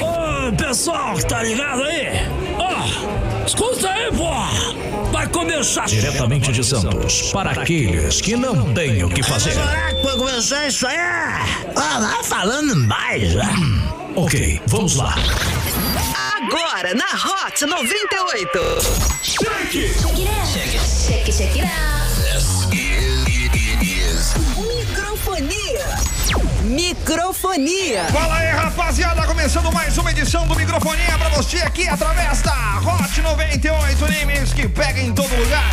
Ô, pessoal que tá ligado aí? Ó, escuta aí, pô! Vai começar diretamente de Santos para aqueles que não têm o que fazer. Será que vai começar isso aí? Ah, vai falando mais, né? Ok, vamos lá. Agora na Hot 98. Check, check it out. Microfonia. Fala aí, rapaziada, começando mais uma edição do Microfonia pra você aqui através da Hot 98 Nimes que pega em todo lugar.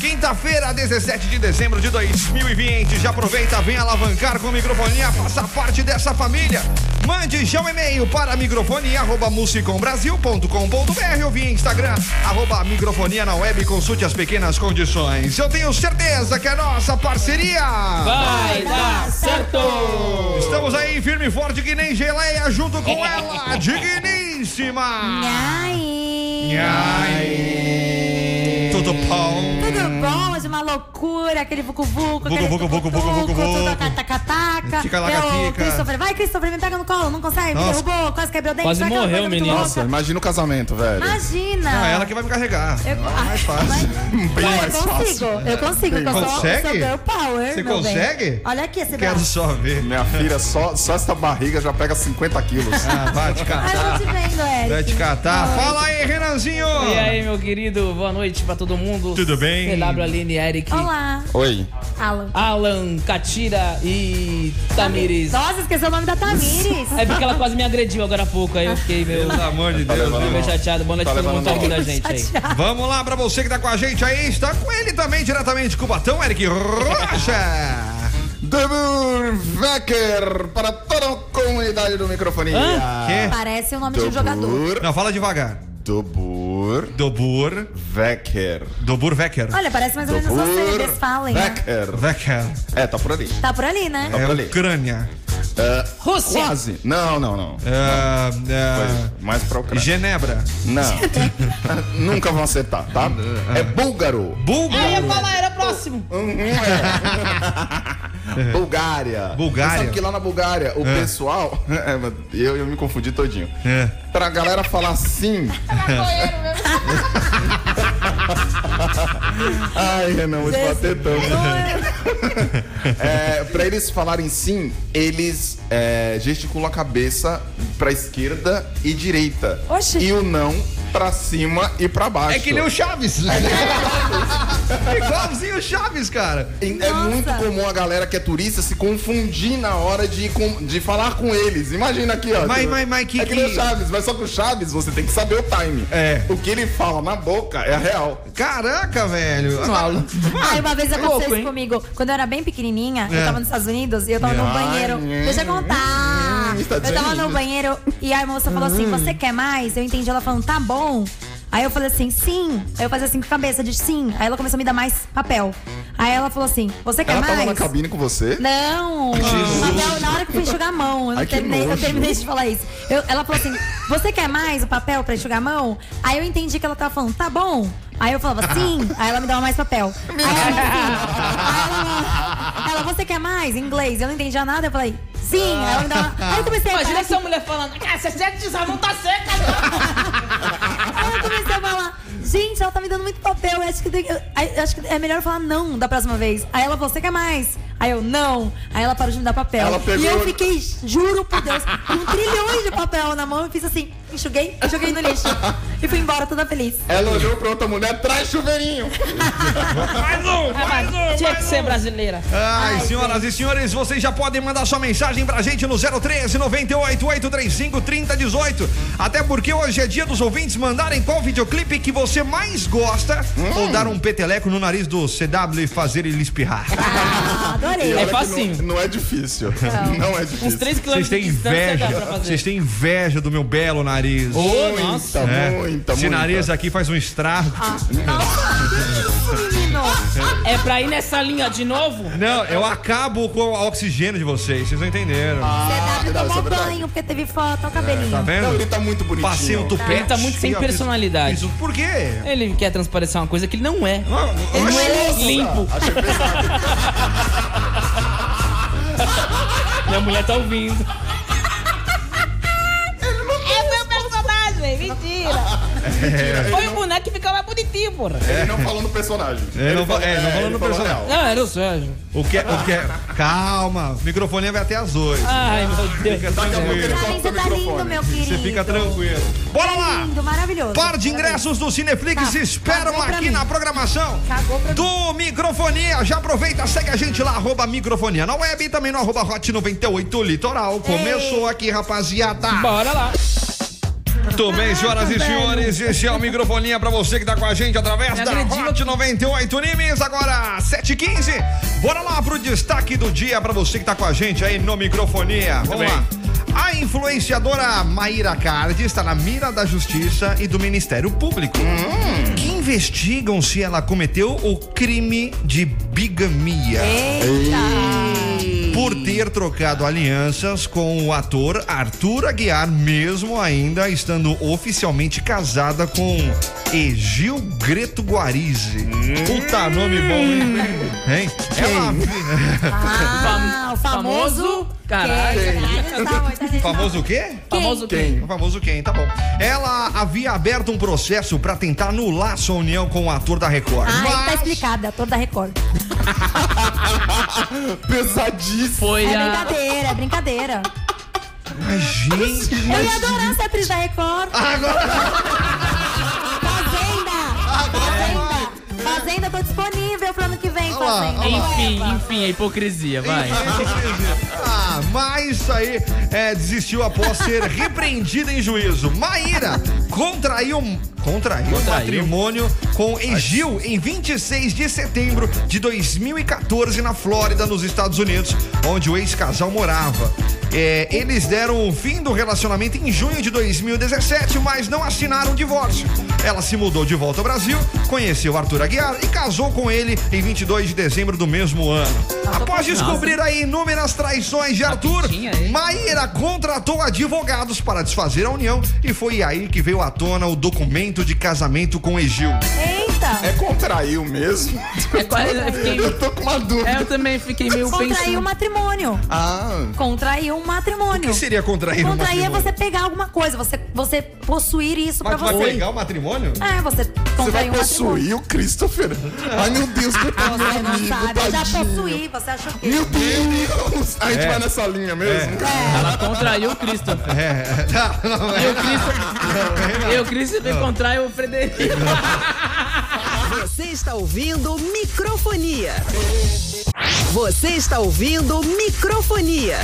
Quinta-feira, 17 de dezembro de 2020. Já aproveita, vem alavancar com Microfonia, faça parte dessa família. Mande já um e-mail para microfonia@musicombrasil.com.br ou via Instagram, arroba microfonia na web, consulte as pequenas condições. Eu tenho certeza que a nossa parceria Vai dar certo! Estamos aí firme e forte que nem geleia junto com ela, digníssima. Ai, Ai. Tudo bom? Uma loucura, aquele vucu-vucu, Vucu, aquele vucu, vucu, vucu, vucu, tudo vucu. taca-taca. Tica-laca-tica. Christopher, vai Christopher, me pega no colo, não consegue, me derrubou, quase quebrou o dente. Quase vai aquela morreu, menino. Nossa, imagina o casamento, velho. Imagina. Não, é ela que vai me carregar. Eu, É mais fácil. Mas- Bem Não, mais eu consigo, fácil. eu consigo, porque eu sou, Consegue? sou girl power. Você meu bem. consegue? Olha aqui esse Quero braço. só ver. Minha filha, só, só essa barriga já pega 50 quilos. Ah, vai te Ai, catar. eu tô te vendo, Eric. Vai te catar. Fala aí, Renanzinho. E aí, meu querido, boa noite pra todo mundo. Tudo bem? CW, Aline, Eric, Olá, Oi. Alan. Alan, Katira e Tamires. Nossa, esqueceu o nome da Tamires. É porque ela quase me agrediu agora há pouco, aí eu fiquei meio, Pelo amor de Deus. levando meio chateado. Boa noite Tá todo mundo tá ouvindo a gente aí. Vamos lá pra você que tá com a gente aí. Está com ele também, diretamente de Cubatão, Eric Rocha. Debur Wecker para toda a comunidade do microfonia. Quê? Parece o nome de um jogador. Não, fala devagar. Dobur Dobur. Wecker. Dobur Wecker. Olha, parece mais ou menos você, Dobur eles falem. né? Wecker. Wecker. É, tá por ali. Tá por ali, né? Tá É por ali. Ucrânia. É, Rússia. quase. Não, não, não. É, é, Foi mais pra Ucrânia. Genebra. Não. Nunca vão acertar, tá? É búlgaro. Bulgária. Eu ia falar, era próximo. Uhum, é. Bulgária. Bulgária. Você sabe que lá na Bulgária, o pessoal. É, mas eu, eu me confundi todinho. É. Pra galera falar sim. Ai, Renan, vou te bater tanto. É, pra eles falarem sim, eles é, gesticulam a cabeça pra esquerda e direita. Oxi. E o não pra cima e pra baixo. É que nem o Chaves. É igualzinho o Chaves, cara. É muito comum a galera que é turista se confundir na hora de, com- de falar com eles. Imagina aqui, ó. Mas- mas- mas que- é que nem o Chaves, mas só que o Chaves você tem que saber o time. É. O que ele fala na boca é a real. Caraca, velho. Ai, uma vez aconteceu louco, isso hein? comigo. Quando eu era bem pequenininha, É. eu tava nos Estados Unidos e eu tava no Ai, banheiro. é. Deixa eu contar. Tá Eu tava no banheiro e a moça falou assim: Você quer mais? Eu entendi ela falando: Tá bom. Aí eu falei assim, sim. Aí eu fazia assim com a cabeça, de sim. Aí ela começou a me dar mais papel. Aí ela falou assim: Você quer Ela mais? tava na cabine com você? Não! Papel, na hora que eu fui enxugar a mão, eu, não Ai, que terminei, eu nojo. terminei de falar isso. Eu- ela falou assim: Você quer mais o papel pra enxugar a mão? Aí eu entendi que ela tava falando: Tá bom. Aí eu falava sim, aí ela me dava mais papel. Aí ela, assim, aí ela, ela, você quer mais? Em inglês. Eu não entendia nada, eu falei, sim. Aí ela me dava. Aí eu comecei a Imagina essa mulher falando, ah, você sente essa mão tá seca. Aí eu comecei a falar, gente, ela tá me dando muito papel. Acho que, tem- acho que é melhor falar não da próxima vez. Aí ela falou, você quer mais? Aí eu, não. Aí ela parou de me dar papel. Ela pegou- E eu fiquei, juro por Deus, com trilhões de papel na mão e fiz assim, enxuguei, joguei no lixo. E fui embora toda feliz. Ela olhou pra outra mulher, traz chuveirinho. Mais um, mais um, Tinha que mais ser um. brasileira. Ai, senhoras e senhores, vocês já podem mandar sua mensagem pra gente no 013 98 835 3018. Até porque hoje é dia dos ouvintes mandarem qual videoclipe que você mais gosta ou dar um peteleco no nariz do CW e fazer ele espirrar. Ah, adorei. É facinho. Não, não é difícil. Não, é difícil. Uns 3 Vocês quilômetros de têm inveja, vocês têm inveja do meu belo nariz. Muita, nossa. É. muita, Esse muita. nariz aqui faz um estrago. Menino. É pra ir nessa linha de novo? Não, eu acabo com o oxigênio de vocês, vocês não entenderam. CW não, isso é tomou verdade. banho porque teve foto, o cabelinho. tá vendo? Não, ele tá muito bonitinho. Passei um tupete. Ele tá muito sem personalidade. fiz- Por quê? Ele quer transparecer uma coisa que ele não é. Ah, Ele não é limpo. Achei pesado. Minha mulher tá ouvindo. Foi o boneco que ficava mais bonitinho, porra. Ele não falou no personagem. É, não, falou- é, não falou ele no falou personagem. real. Não, era o Sérgio. O que, é- o que é- Calma, o microfone vai até as oito. Ai, meu Deus. Fica tranquilo. ele você o tá lindo, meu querido. Você fica tranquilo. Bora Tá lá! lindo, maravilhoso. Par de ingressos do Cineflix Tá, esperam aqui na programação do Microfonia. Já aproveita, segue a gente lá, arroba Microfonia na web e também no arroba Hot 98 Litoral. Começou aqui, rapaziada. Bora lá. Muito bem, senhoras e senhores, esse é o Microfonia pra você que tá com a gente através Me da agrediu Hot 98 Nimes, agora 7h15. Bora lá pro destaque do dia pra você que tá com a gente aí no Microfonia. Vamos lá. A influenciadora Maíra Cardi está na mira da Justiça e do Ministério Público, que investigam se ela cometeu o crime de bigamia por ter trocado alianças com o ator Arthur Aguiar, mesmo ainda estando oficialmente casada com Egil Greto Guarizi. Puta nome bom, hein? hein? Ela, Ah, o famoso. Caralho. Quem? Tá, tá, famoso o quê? Famoso Quem? O famoso quem, tá bom. Ela havia aberto um processo pra tentar anular sua união com o ator da Record. Ah, ele tá mas- explicado, ator da Record. Pesadíssimo. Foi É a. brincadeira, é brincadeira. Mas, gente. Eu ia adorar ser atriz da Record. Fazenda! Fazenda! Tô disponível pro ano que vem, Fazenda. Enfim, enfim, a hipocrisia, vai. Ah, mas isso aí é, desistiu após ser repreendida em juízo. Maíra contraiu, contraiu, Contraiu. matrimônio com Egil em 26 de setembro de 2014 na Flórida, nos Estados Unidos, onde o ex-casal morava. É, eles deram o fim do relacionamento em junho de 2017, mas não assinaram o divórcio. Ela se mudou de volta ao Brasil, conheceu Arthur Aguiar e casou com ele em 22 de dezembro do mesmo ano. Após descobrir aí inúmeras traições de Arthur? Maíra contratou advogados para desfazer a união e foi aí que veio à tona o documento de casamento com Egil. Eita! É contraiu mesmo? É quase. Eu, fiquei- Eu tô com uma dúvida. é, eu também fiquei meio Contrair pensando. um matrimônio. Ah, Contrair um matrimônio. O que seria contrair um Contrair é matrimônio? você pegar alguma coisa, você, você possuir isso Mas pra tu vai você. pegar o matrimônio? É, você você vai contrair um matrimônio. possuir o Christopher? Ai, meu Deus, do Você meu não amigo, sabe, eu já possuí, você achou que... Meu Deus! A gente É. vai nessa linha mesmo? Ela contraiu o Christopher. É, não, não, E o Christopher. E o Christopher contrai o Frederico. Você está ouvindo Microfonia. Você está ouvindo Microfonia.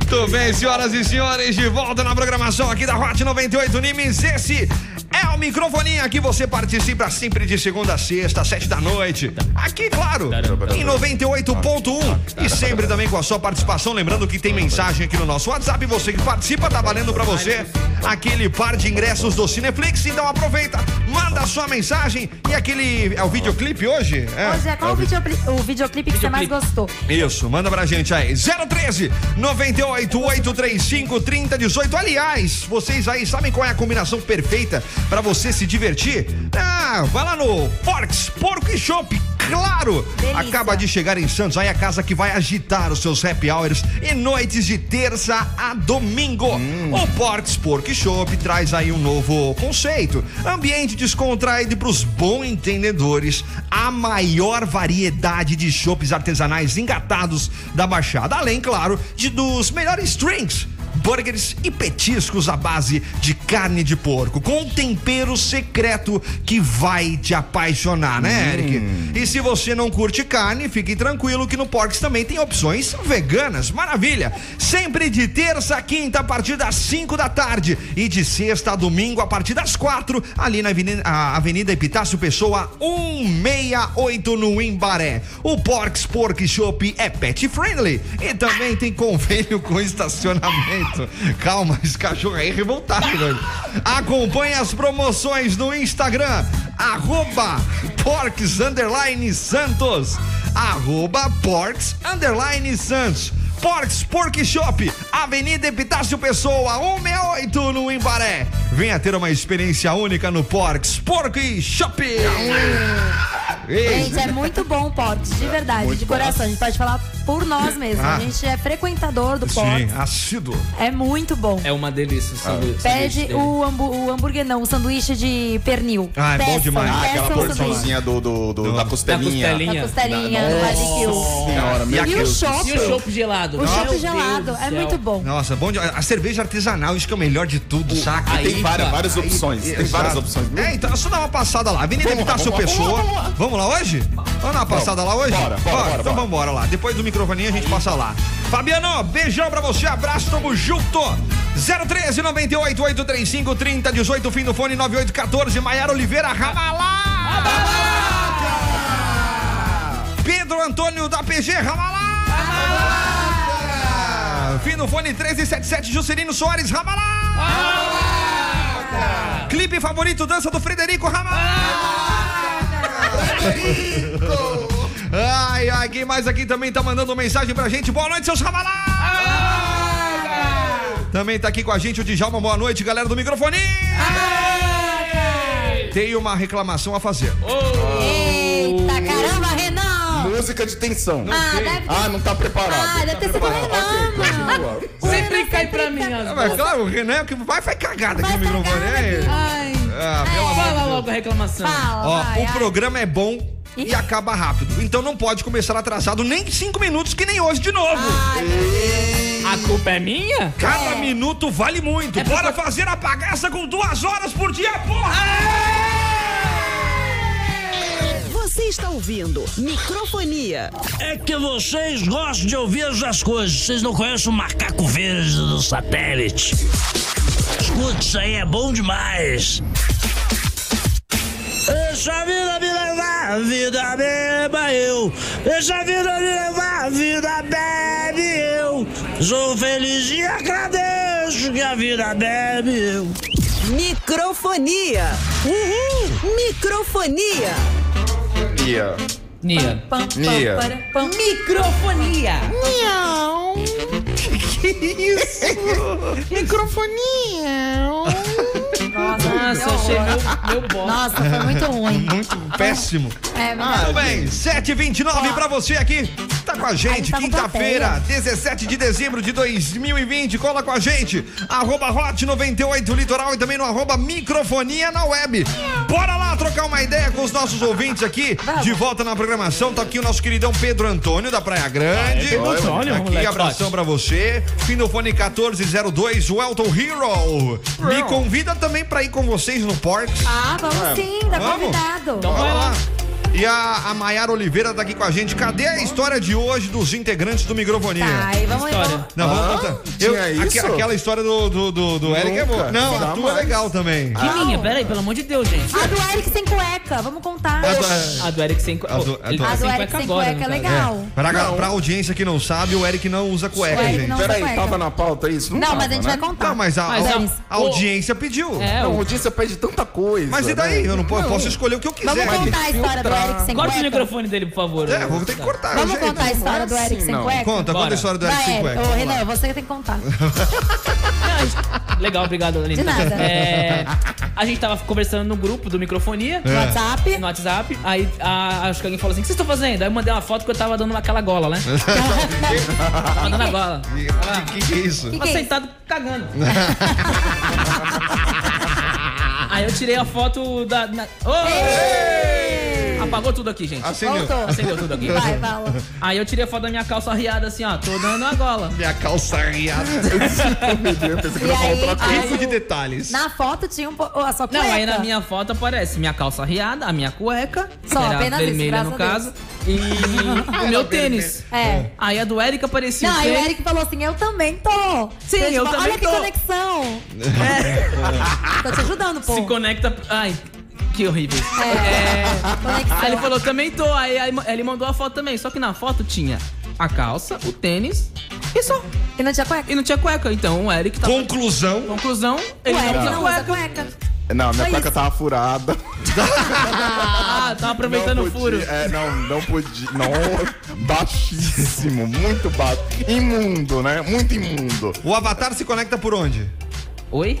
Muito bem, senhoras e senhores, de volta na programação aqui da Hot 98 Nimes. Esse é o microfoninha que você participa sempre de segunda a sexta, às sete da noite. Aqui, claro, em 98.1 e sempre também com a sua participação. Lembrando que tem mensagem aqui no nosso WhatsApp. Você que participa, tá valendo pra você aquele par de ingressos do Cineflix. Então aproveita, manda a sua mensagem e aquele. É o videoclipe hoje? É. Hoje é qual o, videocli- o videoclipe que você mais gostou? Isso, manda pra gente aí. 013 98 835 3018. Aliás, vocês aí sabem qual é a combinação perfeita pra você se divertir? Ah, vai lá no Porks Porco e Shop. Claro! Delícia. Acaba de chegar em Santos, aí a casa que vai agitar os seus happy hours e noites de terça a domingo. O Porks Pork Shop traz aí um novo conceito. Ambiente descontraído pros bons entendedores. A maior variedade de chopes artesanais engatados da Baixada. Além, claro, de dos melhores drinks burgers e petiscos à base de carne de porco, com um tempero secreto que vai te apaixonar, né, Eric? E se você não curte carne, fique tranquilo que no Porks também tem opções veganas. Maravilha! Sempre de terça a quinta a partir das 5 da tarde e de sexta a domingo a partir das quatro, ali na Avenida, Avenida Epitácio Pessoa 168 no Imbaré. O Porks Pork Shop é pet friendly e também tem convênio com estacionamento. Calma, esse cachorro aí é revoltado. Né? Acompanhe as promoções no Instagram, arroba Underline Santos, arroba Underline Santos. Porks Pork Shop, Avenida Epitácio Pessoa, 168 no Imbaré. Venha ter uma experiência única no Porks Pork Shop. Gente, é muito bom o Porks, de verdade, de coração. A gente pode falar por nós mesmos. Ah. A gente é frequentador do Sim, Ports. assíduo. É muito bom. É uma delícia o sanduíche. Pede sanduíche dele. o, hambu- o hambúrguer, não, o sanduíche de pernil. Ah, é bom Peçam, demais. Ah, aquela porçãozinha do, do, do- da costelinha. costelinha. Da costelinha, do barbecue. Senhora, meu E o chopp. E o chopp gelado? O chopp Deus gelado. do É céu. muito bom. Nossa, bom de... A cerveja artesanal, isso que é o melhor de tudo, saca? aí- Tem várias, várias opções. Tem várias opções. É, então é só dar uma passada lá. Avenida Vamos lá, Epitácio vamos lá, Pessoa. vamos lá, Vamos lá hoje? Vamos dar uma passada lá hoje? Bora, bora, bora, Então bora. vamos embora lá. Depois do microfoninho a gente passa lá. Fabiano, beijão pra você, abraço, tamo junto. 013 98 835 3018, fim do fone 9814, Maiara Oliveira, Ramalá. Pedro Antônio da PG, Ramalá. Fim do fone 1377, Juscelino Soares, Ramalá. Clipe favorito, dança do Frederico Ramalá. Ai, ai, quem mais aqui também tá mandando mensagem pra gente? Boa noite, seus Ramalá. Também tá aqui com a gente o Djalma, boa noite, galera do microfone. Tem uma reclamação a fazer. Renan! Música de tensão. Ah, deve ter, Ah, não tá preparado. ah, deve ter sido o Renan, mano. Sempre cai pra mim É, mas claro, o Renan é o que vai, vai cagada aqui no microfone. cagada é. aqui. Ai. Ah, amor de Fala logo a reclamação. Fala, Ó, vai, o ai. programa é bom e acaba rápido. Então não pode começar atrasado nem cinco minutos, que nem hoje de novo. A culpa é minha? Cada É. minuto vale muito. Bora fazer a bagaça com duas horas por dia, porra! Você está ouvindo Microfonia. É que vocês gostam de ouvir essas coisas. Vocês não conhecem o macaco verde do satélite. Escuta, isso aí é bom demais. Deixa a vida me levar, a vida beba eu. Deixa a vida me levar, a vida bebe eu. Sou feliz e agradeço que a vida bebe eu. Microfonia. Uhul. Microfonia. Nia. Nia. Pam, pam, Nia. para, pam. Microfonia. Nossa, Nossa, achei meu, meu bosta. Nossa, foi muito ruim. Muito péssimo. É, mas Tudo bem, 7h29 pra você aqui. Tá com a gente, tá quinta-feira, 17 de dezembro de 2020. Cola com a gente. Arroba Hot 98 Litoral e também no arroba microfonia na web. Bora lá trocar uma ideia com os nossos ouvintes aqui. Vamos. De volta na programação. Tá aqui o nosso queridão Pedro Antônio da Praia Grande. Pedro Antônio, aqui, moleque abração pra você. Fim do fone 1402, o Elton Hero. Me convida também pra ir com vocês no Porks. Ah, vamos sim, tá Vamos? convidado. Então vai lá. Lá. E a, a Maiara Oliveira tá aqui com a gente. Cadê a história de hoje dos integrantes do Microfonia? Tá, e vamos, História. vamos Não, vamos Ah, contar. tinha aque- isso? aquela história do, do, do, do Eric é boa. Nunca. Não, a Jamais. tua é legal também. Que minha? Pera aí, pelo amor de Deus, gente. A do Eric sem cueca, vamos contar. A do- A do Eric sem cueca. A do- a do- A do sem Eric cueca sem agora, cueca é legal. Pra, pra audiência que não sabe, o Eric não usa cueca, O Eric gente. não Peraí, cueca. tava na pauta isso? Não, tava, mas a gente né? vai contar. Não, mas a, Mas a- Denis. a audiência pediu. É, Não, o... o Odícia pede tanta coisa. Mas e daí? né? Eu não, po- posso escolher o que eu quiser. Vamos contar a história do Eric sem Corta o cueca. microfone dele, por favor. É, vou ter que cortar. Vamos gente. contar a história do é Eric assim, sem não. cueca? Conta, conta Bora. a história do Eric sem cueca. Ô, Renan, você que tem que contar. Legal, obrigado, Aline. De nada. É, a gente tava conversando no grupo do microfonia. No WhatsApp. No WhatsApp, aí a- acho que alguém falou assim: O que vocês estão fazendo? Aí eu mandei uma foto que eu tava dando aquela gola, né? Tava dando a gola. O que, que é isso? Que Tava é sentado cagando. aí eu tirei a foto da. na- Ô! Apagou tudo aqui, gente. Acendeu. Voltou. Acendeu tudo aqui. Vai, fala. Aí eu tirei a foto da minha calça riada assim, ó. Tô dando a gola. Minha calça riada. Eu pensei que E aí, coisa. Rico de detalhes. Na foto tinha um po- a sua cueca. Não, aí na minha foto aparece minha calça riada, a minha cueca, Só, que era apenas isso, vermelha graças no a caso, e o meu tênis. É. Aí a do Eric aparecia Não, o aí o? Eric falou assim, eu também tô. Sim, eu tipo, também Olha que tô. conexão. Tô te ajudando, pô. Se conecta. Ai, que horrível. É. Aí ele falou, também tô. Aí, aí ele mandou a foto também. Só que na foto tinha a calça, o tênis e só. E não tinha cueca? E não tinha cueca. Então o Eric tava. Conclusão. Conclusão, O ele Eric não não tinha usa cueca. cueca. Não, minha Foi cueca isso. tava furada. Ah, tava aproveitando não o furo. podia, É, não, não podia. Não, baixíssimo, muito baixo. Imundo, né? Muito imundo. O Avatar se conecta por onde? Oi?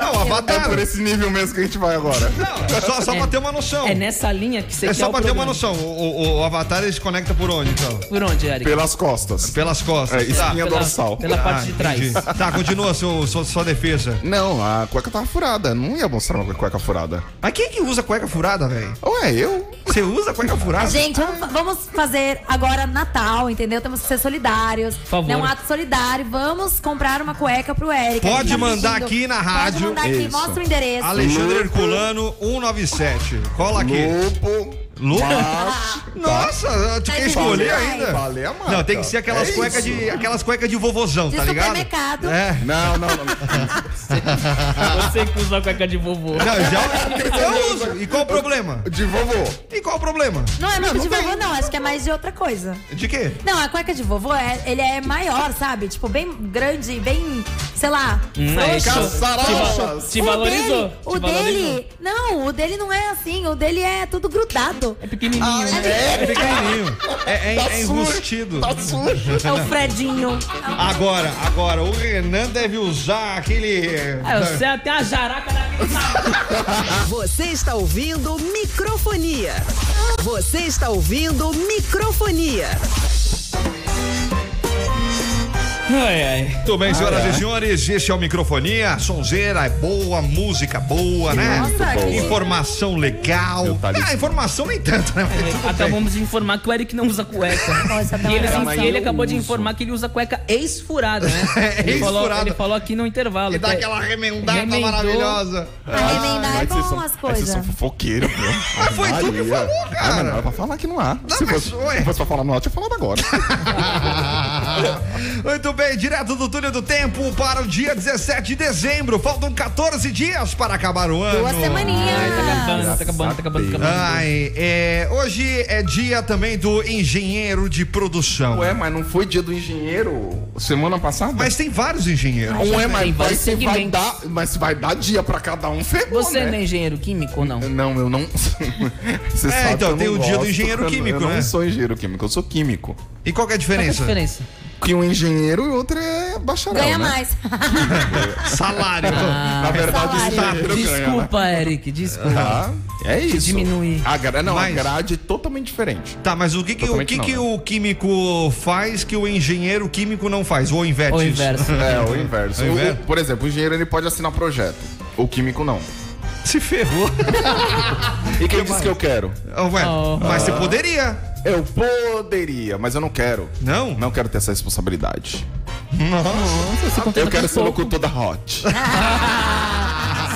Não, É Avatar. por esse nível mesmo que a gente vai agora. Não, só, só pra ter uma noção. É nessa linha que você É quer só o pra ter uma noção. O, o- o Avatar ele se conecta por onde, então? Por onde, Eric? Pelas costas. Pelas costas. É, espinha Pela- dorsal. Pela parte de trás. entendi. Tá, continua seu, sua, sua defesa. Não, a cueca tava furada. Não ia mostrar uma cueca furada. Mas quem que usa cueca furada, velho? Ué, eu? Você usa cueca furada? Gente, vamos, vamos fazer agora Natal, entendeu? Temos que ser solidários. favor. É um ato solidário. Vamos comprar uma cueca pro Eric. Pode tá mandar pedindo. aqui na rádio. Pode mandar aqui, Isso. mostra o endereço. Alexandre Herculano 197. Cola aqui. Lobo. Lupa? Macho. Nossa, tu Tá quer escolher ainda? Falei a marca. Não, tem que ser aquelas É cuecas de aquelas cuecas de vovozão, De tá ligado? supermercado. É. Não, não, não. Você que usa a cueca de vovô. Não, já eu uso. E qual o problema? De vovô. E qual o problema? Não é muito de vovô, não. Acho que é mais de outra coisa. De quê? Não, a cueca de vovô, é, ele é maior, sabe? Tipo, bem grande, bem, sei lá, Hum, é frouxo. Caçarolas. Te o valorizou. Dele, o te valorizou. dele, não, o dele não é assim, o dele é tudo grudado. É pequenininho. É pequenininho. É, é, é enrustido. Tá sujo. É o Fredinho. Agora, agora, o Renan deve usar aquele. É, você tem a jaraca daquele. Você está ouvindo microfonia. Você está ouvindo microfonia. Ai, ai. Muito bem, senhoras e senhores, esse é o Microfonia. Sonzeira é boa, música boa, né? Nossa, que Informação legal. Tá. Ah, informação nem tanto, né? Mas tudo bem. Acabamos de informar que o Eric não usa cueca. Nossa, tá E ele, legal. mas e ele eu acabou de uso. informar que ele usa cueca ex-furada, né? Ele falou, Ex-furada. ele falou aqui no intervalo. E dá é- aquela remendada remendou. maravilhosa. Arremendar é Mas vocês bom são, as mas coisas. vocês são fofoqueiros, meu. Ah, foi tu que falou, Ah, cara. mas não era pra falar que não há. se, mas, fosse, se fosse pra falar no eu tinha falado agora. Muito bem, direto do túnel do tempo para o dia 17 de dezembro. Faltam 14 dias para acabar o ano. Duas semaninhas. Ai, tá acabando, tá acabando, tá acabando, tá acabando. Ai, é, hoje é dia também do engenheiro de produção. Ué, mas não foi dia do engenheiro semana passada? Mas tem vários engenheiros. Ué, Tem mas vai, se dar, mas vai dar dia pra cada um, ferrou, Você né? não é engenheiro químico ou não? Não, eu não. Você sabe então, que eu tem não o dia do gosto, engenheiro eu- químico, Eu né? não sou engenheiro químico, eu sou químico. E qual que é a Qual que é a diferença? Que um engenheiro e outro é bacharel. Ganha né? mais. Salário. Na verdade, o Salário. engenheiro ganha, né? Desculpa, Eric, desculpa. Ah, é isso. Diminuir. A gra... Não, Mas- a grade é totalmente diferente. Tá, mas o que que, o, que, não, que né? o químico faz que o engenheiro químico não faz? Ou inverte Ou isso? inverso. É, o inverso. É o O- inverso? por exemplo, o engenheiro ele pode assinar projeto. O químico não. Se ferrou. E quem disse que eu quero? Ué, Oh. mas você poderia. Eu poderia, mas eu não quero. Não? Não quero ter essa responsabilidade. Nossa, Eu quero ser locutor da Hot.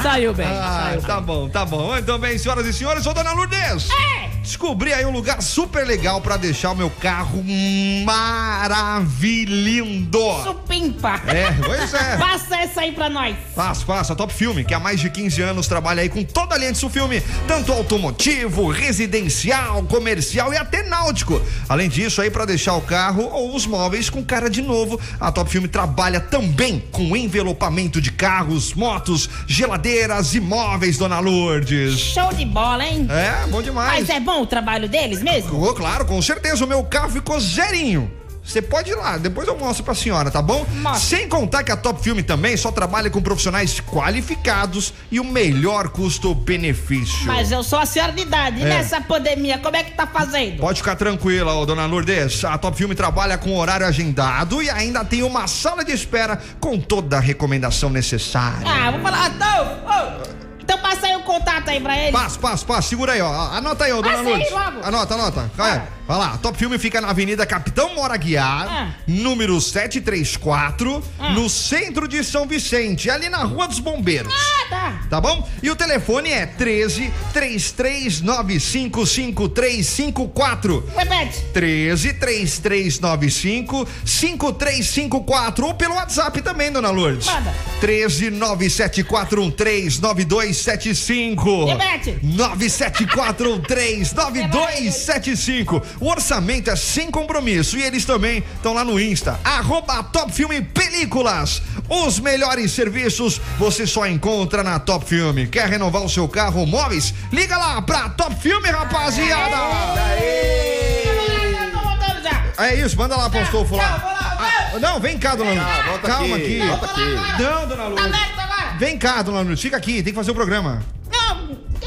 Saiu bem. Ah, saiu tá bom, tá bom. Então bem, senhoras e senhores, sou Dona Lourdes. Descobri aí um lugar super legal pra deixar o meu carro maravilhindo. Supimpa. É, pois é. Passa essa aí pra nós. Faço, faço. A Top Filme, que há mais de 15 anos trabalha aí com toda a linha de Sulfilme, tanto automotivo, residencial, comercial e até náutico. Além disso, aí para deixar o carro ou os móveis com cara de novo, a Top Filme trabalha também com envelopamento de carros, motos, geladeiras e móveis, Dona Lourdes. Show de bola, hein? É, bom demais. Mas é bom o trabalho deles mesmo? Oh, claro, com certeza. O meu carro ficou zerinho. Você pode ir lá, depois eu mostro pra senhora, tá bom? Mostra. Sem contar que a Top Filme também só trabalha com profissionais qualificados e o melhor custo-benefício. Mas eu sou a senhora de idade. E É. nessa pandemia, como é que tá fazendo? Pode ficar tranquila, ô, dona Lourdes. A Top Filme trabalha com horário agendado e ainda tem uma sala de espera com toda a recomendação necessária. Ah, vou falar. Então, ô, então passa aí o contato aí pra ele. Passo, passo, passo. Segura aí, ó. Anota aí, ó, dona Passa aí Lourdes. logo. Anota, anota. Vai, vai lá. Top Filme fica na Avenida Capitão Mora Guiar, Ah. número 734, no centro de São Vicente, ali na Rua dos Bombeiros. Ah, tá. Tá bom? E o telefone é 13 3395 5354. Repete. 13 3395 5354 ou pelo WhatsApp também, dona Lourdes. Manda. 13 97413 9275. Repete. 97413 9275. O orçamento é sem compromisso e eles também estão lá no Insta. Arroba Top Filme Películas. Os melhores serviços você só encontra na Top Filme. Quer renovar o seu carro ou móveis? Liga lá pra Top Filme, rapaziada. É isso, manda lá pro Astolfo Tchau, lá. Ah, não, vem cá, dona Lourdes. Ah, volta Calma aqui, aqui. Não, dona Tá Lourdes. Vem cá, dona Lourdes, fica aqui, tem que fazer o programa.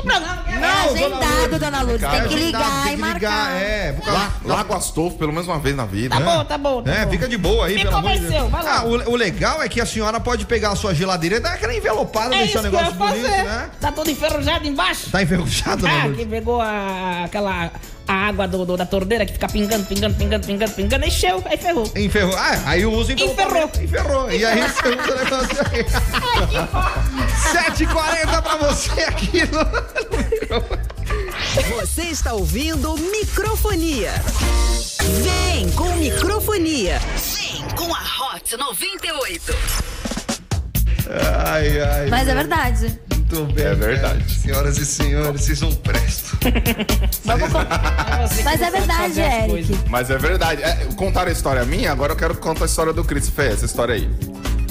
Não, que programa. que é? É agendado, dona Lourdes. Tem que ligar tem e que marcar. É, por causa- Lá, Lago Astolfo, pelo menos uma vez na vida. Tá bom, tá bom. Tá É, bom. fica de boa aí, Me pelo amor de convenceu, Deus. vai lá. Ah, o, o legal é que a senhora pode pegar a sua geladeira e dar aquela envelopada, É deixar isso o que eu ia negócio bonito, fazer. né? Tá todo enferrujado embaixo. Tá enferrujado, Ah, Lourdes? que pegou a, aquela a água do, do- da torneira que fica pingando, pingando, pingando, pingando, pingando, encheu, aí ferrou. Enferrou. Ah, aí usa envelopamento. Enferrou. E aí você usa o negócio aí. 7h40 pra você aqui no... Você está ouvindo microfonia. Vem com microfonia. Vem com a Hot 98. Ai, ai. Mas é verdade. Muito bem. É verdade. cara. Senhoras e senhores, vocês não prestam. Vamos con- Mas é verdade, Eric. Mas é verdade. É, contaram a história minha, agora eu quero contar a história do Christopher, essa história aí.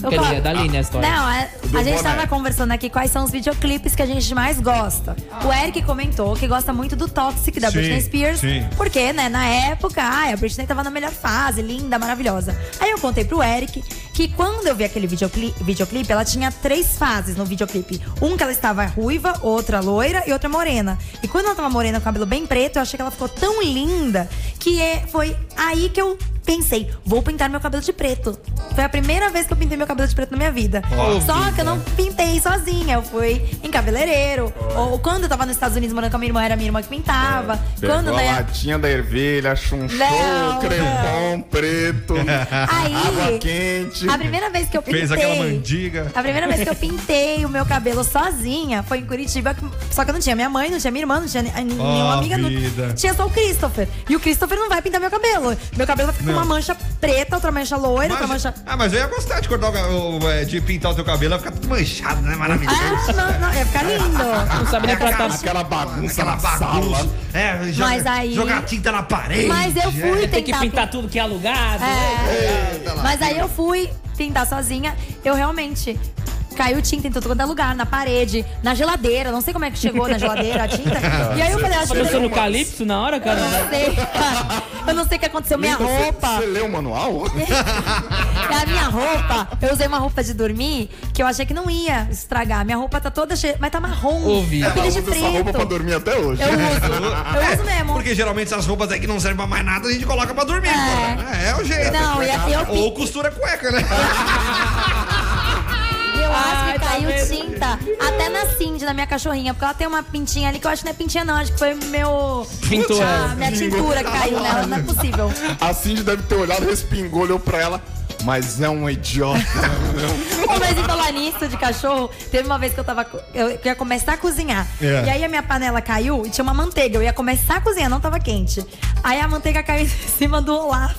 Eu Queria, falo- da Aline a história. Não, é- a gente tava conversando aqui quais são os videoclipes que a gente mais gosta. O Eric comentou que gosta muito do Toxic da Sim, Britney Spears. sim. Porque, né, na época, ai, a Britney tava na melhor fase, linda, maravilhosa. Aí eu contei pro Eric que quando eu vi aquele videoclipe, videoclipe, ela tinha três fases no videoclipe. Um que ela estava ruiva, outra loira e outra morena. E quando ela tava morena com o cabelo bem preto, eu achei que ela ficou tão linda que é, foi aí que eu pensei, vou pintar meu cabelo de preto. Foi a primeira vez que eu pintei meu cabelo de preto na minha vida. Só que eu não pintei sozinha, eu fui em cabeleireiro. Ou quando eu tava nos Estados Unidos morando com a minha irmã, era a minha irmã que pintava. Pegou Quando, a né? latinha da ervilha, chunchou, Não, crepom preto, Aí, água quente. a primeira vez que eu pintei. Fez aquela mandiga. A primeira vez que eu pintei o meu cabelo sozinha foi em Curitiba. Só que eu não tinha minha mãe, não tinha minha irmã, não tinha nenhuma amiga. Não, vida. tinha só o Christopher. E o Christopher não vai pintar meu cabelo. Meu cabelo vai ficar com uma mancha preta, outra mancha loira, outra mancha. Ah, mas eu ia gostar de cortar o, o- é, de pintar o teu cabelo, ia ficar tudo manchado, né? Maravilhoso. Ah, não, não, ia ficar lindo. Não sabe nem tratar. Aquela bagunça Aquela na bagunça. sala. É, joga, Mas aí- jogar tinta na parede. Mas eu fui é. Tem que tentar pintar tudo que é alugado. É. Mas aí eu fui pintar sozinha. Eu realmente. Caiu tinta em quanto é lugar, na parede, na geladeira. Não sei como é que chegou na geladeira a tinta. E aí eu falei, acho que. Pensou no Eu Calypso na hora, cara? não sei. Eu não sei o que aconteceu. Minha Você- roupa. Você leu o manual? A minha roupa, eu usei uma roupa de dormir que eu achei que não ia estragar. Minha roupa tá toda cheia, mas tá marrom. Ouvi. Eu Ela queria de usa essa roupa pra dormir até hoje. Eu uso. Eu uso mesmo. Porque geralmente essas roupas aí que não servem pra mais nada, a gente coloca pra dormir. É. É, é o jeito. Não, e aqui eu Ou costura cueca, né? Ai, que tá caiu vendo? tinta até na Cindy, na minha cachorrinha, porque ela tem uma pintinha ali que eu acho que não é pintinha, não. Acho que foi meu. Pintura. Ah, minha tintura que caiu nela, não é possível. A Cindy deve ter olhado, respingou, olhou pra ela. Mas é um idiota. Mas em falar nisso de cachorro, teve uma vez que eu tava. Eu ia começar a cozinhar. É. E aí a minha panela caiu e tinha uma manteiga. Eu ia começar a cozinhar, não tava quente. Aí a manteiga caiu em cima do Olaf.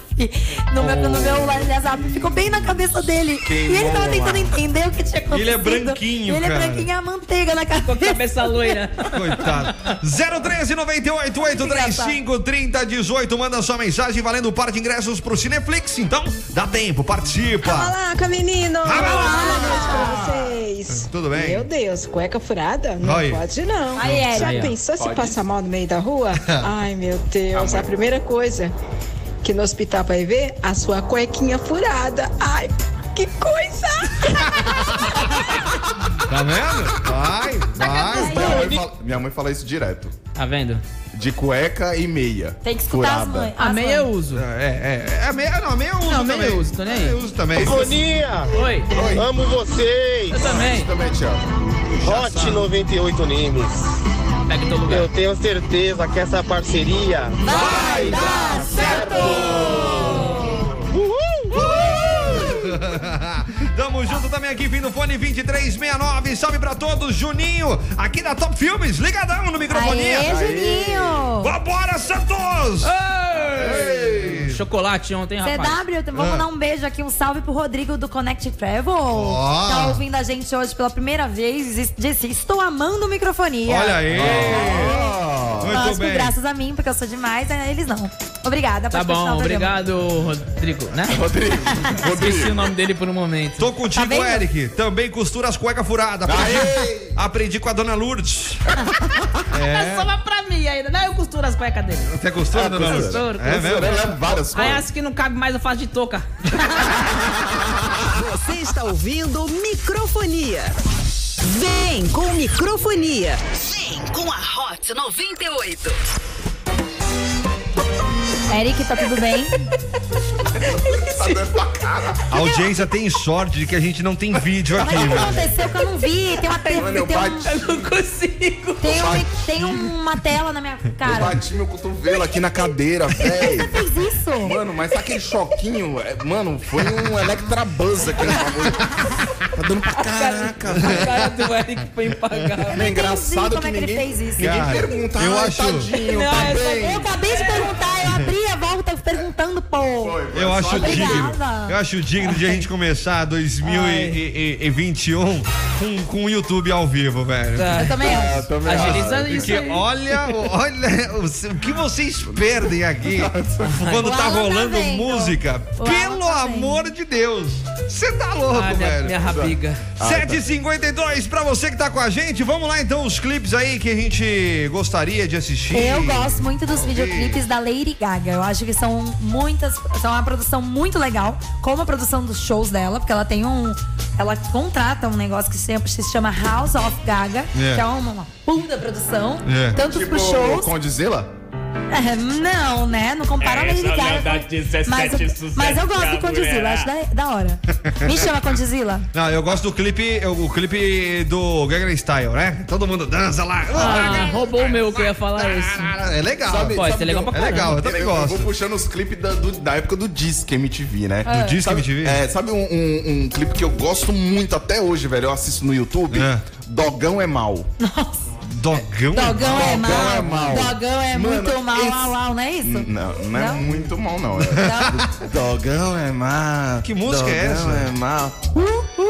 No meu, no meu WhatsApp. Ficou bem na cabeça dele. e ele tava tentando entender o que tinha acontecido. Ele é branquinho, Ele cara. é branquinho e a manteiga na Com a cabeça. cabeça loira. Coitado. 013 98 835 3018. Manda sua mensagem valendo um par de ingressos pro Cineflix. Então, dá tempo, participa. Calaca, menino! Calaca! Boa noite pra vocês. Tudo bem? Meu Deus, cueca furada? Não Aí. pode não. Aí, Eri. Já Aí, ó. pensou se Pode. passar mal no meio da rua? Ai, meu Deus, a primeira coisa que no hospital vai ver, a sua cuequinha furada. Ai, que coisa! Tá vendo? Vai, vai. minha, mãe fala, minha mãe fala isso direto. Tá vendo? De cueca e meia. Tem que escutar as mães. A as meia eu mães. uso. É, é, é a meia, não, a meia eu uso Não, meia também. eu uso, tô nem aí. Eu uso também. Fonia, Oi. amo vocês. Eu também. Também te amo. Hot 98 Nimes. Pega em todo lugar. Eu tenho certeza que essa parceria Vai dar certo! Também aqui, vindo fone 2369. Salve pra todos, Juninho, aqui da Top Filmes, ligadão no microfonia. Aê, Juninho! Vambora, Santos! Ei! Chocolate ontem, rapaz. CW, vamos Ah. dar um beijo aqui, um salve pro Rodrigo do Connect Travel. Ó. Tá ouvindo a gente hoje pela primeira vez disse: Estou amando microfonia. Olha aí! Muito Lógico, bem. graças a mim, porque eu sou demais, né? eles não. Obrigada, Tá bom, obrigado, Rodrigo, né? Rodrigo. Esqueci o nome dele por um momento. Tô contigo, Tá vendo? Eric. Também costura as cuecas furadas. Aprendi, aprendi com a dona Lourdes. É. Só pra mim ainda. Não, eu costuro as cuecas dele. Você costura, Ah, dona Lourdes? costuro, É mesmo? Leva várias Aí coisas. as que não cabe mais eu faço de touca. Você está ouvindo microfonia. Vem com microfonia. Vem com a Hot 98. Eric, tá tudo bem? Tá dando pra cara. A audiência tem sorte de que a gente não tem vídeo Mas aqui, o que aconteceu que eu não vi? Tem uma, Mano, eu tem um- bati, Eu não consigo. tem um- tem uma tela na minha eu cara. bati meu cotovelo aqui na cadeira, Você velho. fez isso? Mano, mas sabe aquele choquinho? É, Mano, foi um Electrabuzz aquele bagulho. Tá dando pra caraca, velho. A cara do Eric foi impagável. É engraçado como que é que ele ninguém, fez isso. ninguém Cara, pergunta. eu "Ai, acho- Tadinho, Não, tá essa- bem. Eu acabei de perguntar, eu abri a volta perguntando, pô. Eu acho Obrigada. digno. Eu acho digno de a gente começar 2021 com, com o YouTube ao vivo, velho. Tá. Eu também Ah, acho. também Agiliza acho. isso Porque aí. olha, olha o que vocês perdem aqui quando tá tá rolando vendo. música. Pelo tá amor de Deus. Você tá louco, Ah, minha, velho. minha rabiga. 7h52 pra você que tá com a gente. Vamos lá então, os clipes aí que a gente gostaria de assistir. Eu gosto muito dos videoclipes da Lady Gaga. Eu acho que são muitas. São uma produção muito legal, como a produção dos shows dela, porque ela tem um. Ela contrata um negócio que sempre se chama House of Gaga, É. que é uma, uma puta produção. É. Tanto Tipo, pros shows. Condizila? É, não, né? Não compara a Lady Gaga. com- mas, eu- mas eu gosto do Condizila, acho da, da hora. Me chama Condizila. Não, eu gosto do clipe, o clipe do Gangnam Style, né? Todo mundo dança lá. Ah, roubou o meu que eu ia falar isso. É legal. Sabe- Pode sabe ser legal pra É caramba. legal, eu também Eu, eu gosto. vou puxando os clipes da, do- da época do Disque MTV, né? Do Disque sabe, MTV? É, sabe um, um- um clipe que eu gosto muito até hoje, velho? Eu assisto no YouTube? É. Dogão é mal. Dogão? Dogão é mal. é mal. Dogão é Mano, muito mal, esse- mal, mal, não é isso? Não, não é Não? muito mal, não. É. Dogão é mal. Que música é essa? Dogão é mal.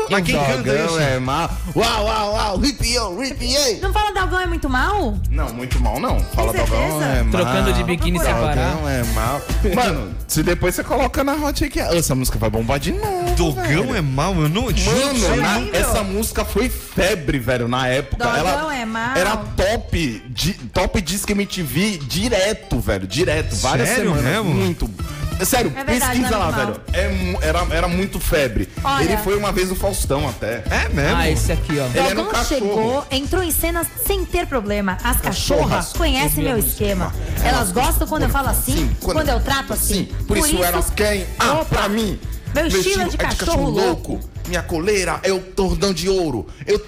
Mas quem canta isso? é mal. Uau, uau, uau. Ripiou, ripiei. Não fala Dogão é muito mal? Não, muito mal não. Fala certeza? é mal. Trocando de biquíni separado. Dogão é mal. Mano, se depois você coloca na hot aí que essa música vai bombar de novo. Dogão é mal, eu não te Mano, na- essa música foi febre, velho, na época. Dogão Ela é mal. Era top, di, top Disque MTV direto, velho, direto, várias Sério semanas. mesmo? Muito. Sério, É verdade, pesquisa é lá, velho. É era, era muito febre. Olha. Ele foi uma vez no Faustão até. É mesmo? Ah, esse aqui, ó. Ele era um Dogão cachorro. chegou, entrou em cena sem ter problema. As cachorras Cachorras. conhecem meu esquema. Elas gostam quando eu falo assim, quando eu trato assim. Por, isso, elas querem. Ah, Opa, pra mim. Meu estilo é de cachorro louco. Minha coleira é o tordão de ouro. Eu.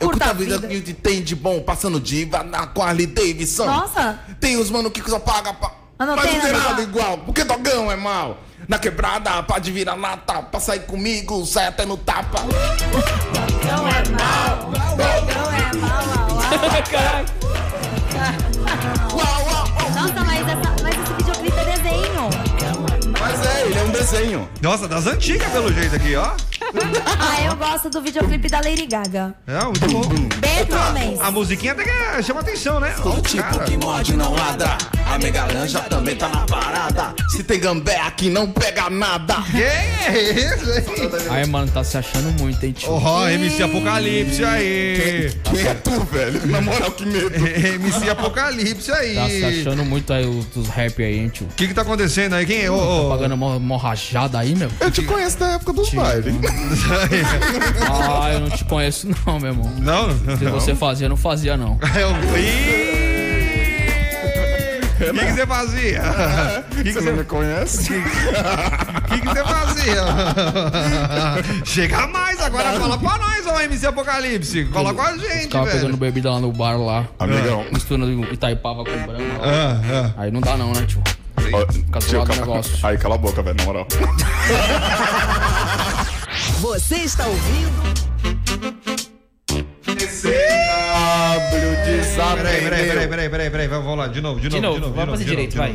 Eu curto a vida que tem de bom, passando diva na Harley Davidson. Nossa. Tem os mano que só paga pra. Mas não Mas tem não tem nada igual. Porque dogão é mal. Na quebrada, pode virar lata. Pra sair comigo, sai até no tapa. Dogão é mal. Dogão é mal, uau. Nossa, mas, essa, mas esse videoclipe é desenho. Mas é, ele é um desenho. Nossa, das antigas pelo jeito aqui, ó. Ah, eu gosto do videoclipe da Lady Gaga. É, muito bom. Bad Romance. A musiquinha até que chama atenção, né? Todo tipo cara. que morde não ladra. A megalanja também tá na parada. Se tem gambé aqui, não pega nada. Quem é hein? Aí, mano, tá se achando muito, hein, tio? Ó, MC Apocalipse aí. Quem é tu, velho? Na moral, que medo. MC Apocalipse aí. Tá se achando muito aí os, rap aí, hein, tio? O que que tá acontecendo aí? Quem é? Ô, ô, Pagando mó, mó rajada aí, meu. Eu te conheço da época dos bailes. Ah, eu não te conheço não, meu irmão. Não? Se você fazia, não fazia, não. Eu... Ih! O que que você fazia? O que que Você não me conhece? O que que você fazia? Chega mais agora, fala pra nós, ó, MC Apocalipse. Cola com a gente, pegando velho. bebida lá no bar lá. Amigão. Misturando Itaipava com Brahma. lá. Ah, ah. Aí não dá não, né, tio? Fica zoado o negócio. Aí, cala a boca, velho, na moral. Você está ouvindo W Peraí, peraí, peraí, peraí, peraí, peraí, vamos lá, de novo, de novo, novo, de novo, vamos fazer de novo, direito, vai.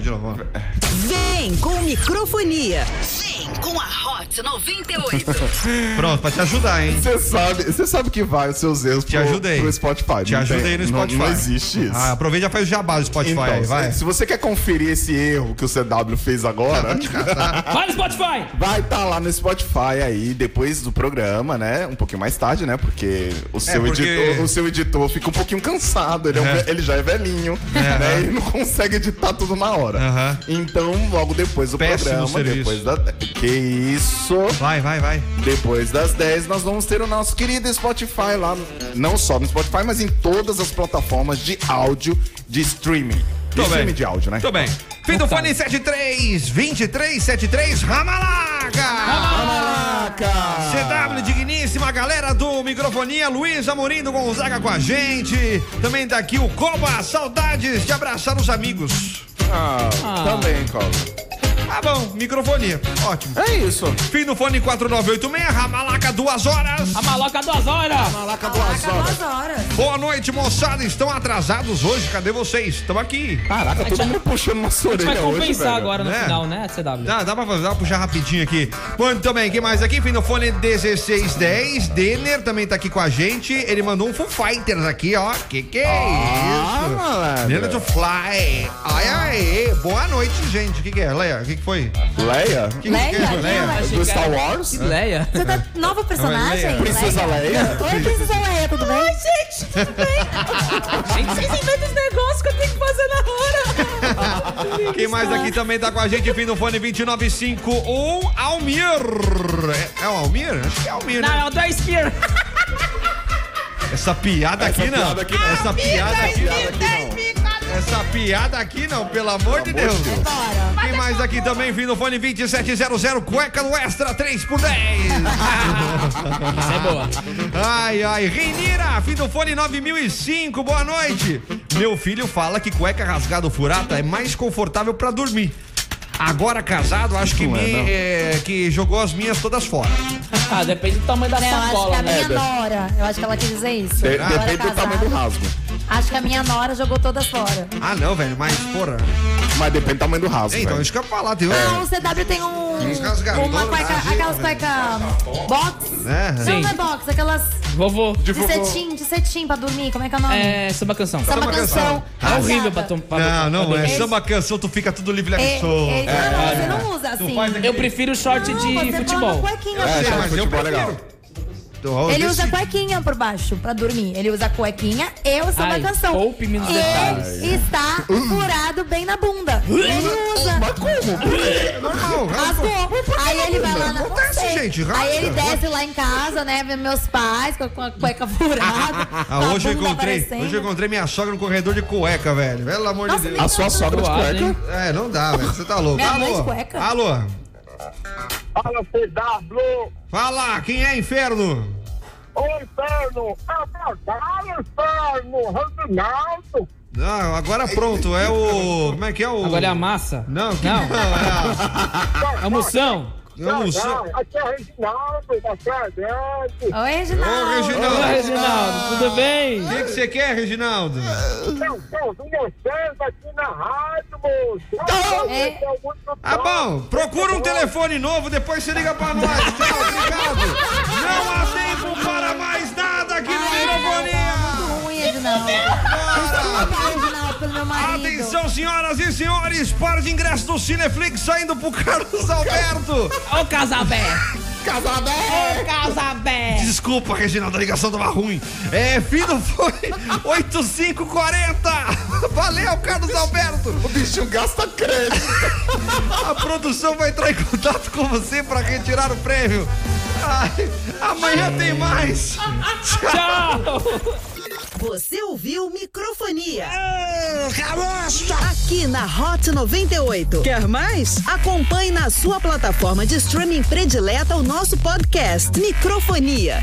Vem com microfonia. Vem com a Hot 98. Pronto, pra te ajudar, hein? Você sabe, você sabe que vai os seus erros Te pro, ajudei. pro Spotify. Te não ajudei tem? no Não- Spotify. Não, existe isso. Ah, aproveita e já faz o jabá do Spotify então, aí, se- vai. se você quer conferir esse erro que o CW fez agora, Vai no Spotify! vai estar lá no Spotify aí, depois do programa, né? Um pouquinho mais tarde, né? Porque o seu, porque- editor, o seu editor fica um pouquinho cansado, ele, é um É. ele já é velhinho, né? Ele não consegue editar tudo na hora. Então, logo depois do Péssimo programa. serviço. Depois da. Que isso? Vai, vai, vai. Depois das 10, nós vamos ter o nosso querido Spotify lá. Não só no Spotify, mas em todas as plataformas de áudio de streaming. De Tô bem. streaming de áudio, né? Tô bem. Fim do fone 73 2373 Ramalaga! CW digníssima, galera do microfonia, Luiz Amorim do Gonzaga com a gente. Também tá aqui o Coba, saudades de abraçar os amigos. Ah, também, Coba. Ah, bom, microfonia, ótimo. É isso. Fim do fone 4986, Ramalaca, duas horas. A maloca duas horas. Ramalaca duas Duas horas. Boa noite, moçada. Estão atrasados hoje? Cadê vocês? Estão aqui. Caraca, todo mundo puxando uma A gente vai orelha hoje, compensar velho. agora no É. final, né, CW? Dá, dá pra fazer, dá pra puxar rapidinho aqui. Muito bem, quem mais aqui? Fim do fone 1610. Denner também tá aqui com a gente. Ele mandou um Foo Fighters aqui, ó. Que que é Ah, isso? malandro. Denner to Fly. Ai, ai, boa noite, gente. O que que é, Leia? O que que foi? Leia? Que que Leia? que é, Leia? Do Star Wars? Que Leia. Você tá novo personagem? Leia. Princesa Leia? Oi, Princesa Leia, tudo bem? gente, tudo bem? Gente, vocês inventam os negócios que eu tenho que fazer na hora. Quem mais aqui também tá com a gente? Fim do fone 2951, Almir. É, é o Almir? Acho que é Almir, Não, né? é o Dry Spear. Essa piada aqui não. piada aqui não. Essa piada aqui não. Essa piada aqui não, pelo amor de Deus. Bora. Quem mais aqui também, vindo fone 2700, cueca no Extra 3 por 10. Essa é boa. Ai, ai, Reinira, fim do fone 9005, boa noite. Meu filho fala que cueca rasgada ou furada é mais confortável pra dormir. Agora casado, acho que, é, me, é, que jogou as minhas todas fora. Ah, depende do tamanho da Não, eu acho que sacola, a né? minha nora, eu acho que ela quis dizer isso. De- depende do tamanho do rasgo. Acho que a minha nora jogou todas fora. Ah, não, velho, mas porra. Mas depende do tamanho do rasgo. Então, velho. isso que eu ia falar, tem um. Ah, o CW tem um. Uma cueca, ah, aquelas gente, cueca box. É, Não, Sim. não é box, aquelas Vovô. de cetim, de cetim pra dormir. Como é que é o nome? É, samba canção. Samba canção. É horrível pra, Rasgada. tom, pra Não, não, é samba canção, tu fica tudo livre É, aqui, é, ah, não, você não usa assim. aqui. Eu prefiro short Não, de põe futebol. É, mas eu futebol é prefiro. Então, Ele usa cuequinha por baixo pra dormir. Ele usa cuequinha e o samba Ai, canção. poupe-me nos e detalhes. está furado bem na bunda. Ele usa. Mas como? Normal, rasgou. Rasgou. Aí ele vai lá na. Acontece, gente, rasga. Aí ele desce lá em casa, né? Ver meus pais com a, cueca furada. Ah, hoje eu encontrei, aparecendo. hoje eu encontrei minha sogra no corredor de cueca, velho. Pelo amor Nossa, de Deus. A sua sogra de Zoado, hein? cueca? É, não dá, velho. Você tá louco. Minha mãe Alô? de cueca. Alô? Fala, CW! Fala, quem é inferno? Ô, inferno! É inferno! Reginaldo! Não, agora pronto, é o. Como é que é o. Agora é a massa. Não, que Não. não, é É a moção. A. É o Mussão. Aqui é o Reginaldo, da Fredete! Oi, Reginaldo. Ô, Reginaldo. Oi, Reginaldo, tudo bem? O que que você quer, Reginaldo? Eu tô com vocês aqui na rádio, moço! É. Ah, bom, procura um telefone novo, depois você liga pra nós. Tchau, obrigado. Não há tempo para mais nada aqui no Microfonia. Muito ruim, Reginaldo. Desculpa, Reginaldo, pelo meu marido. Atenção, senhoras e senhores, par de ingresso do Cineflix saindo pro Carlos Alberto. Ô, Casabé. Casabé! Ô, Casabé. Desculpa, Reginaldo, a ligação tava ruim. É, filho foi 8540. Valeu, Carlos Alberto. O bichinho gasta crédito. A produção vai entrar em contato com você para retirar o prêmio. Ai, amanhã tem mais. Tchau. Você ouviu Microfonia. Caroço! Aqui na Hot 98. Quer mais? Acompanhe na sua plataforma de streaming predileta o nosso podcast Microfonia.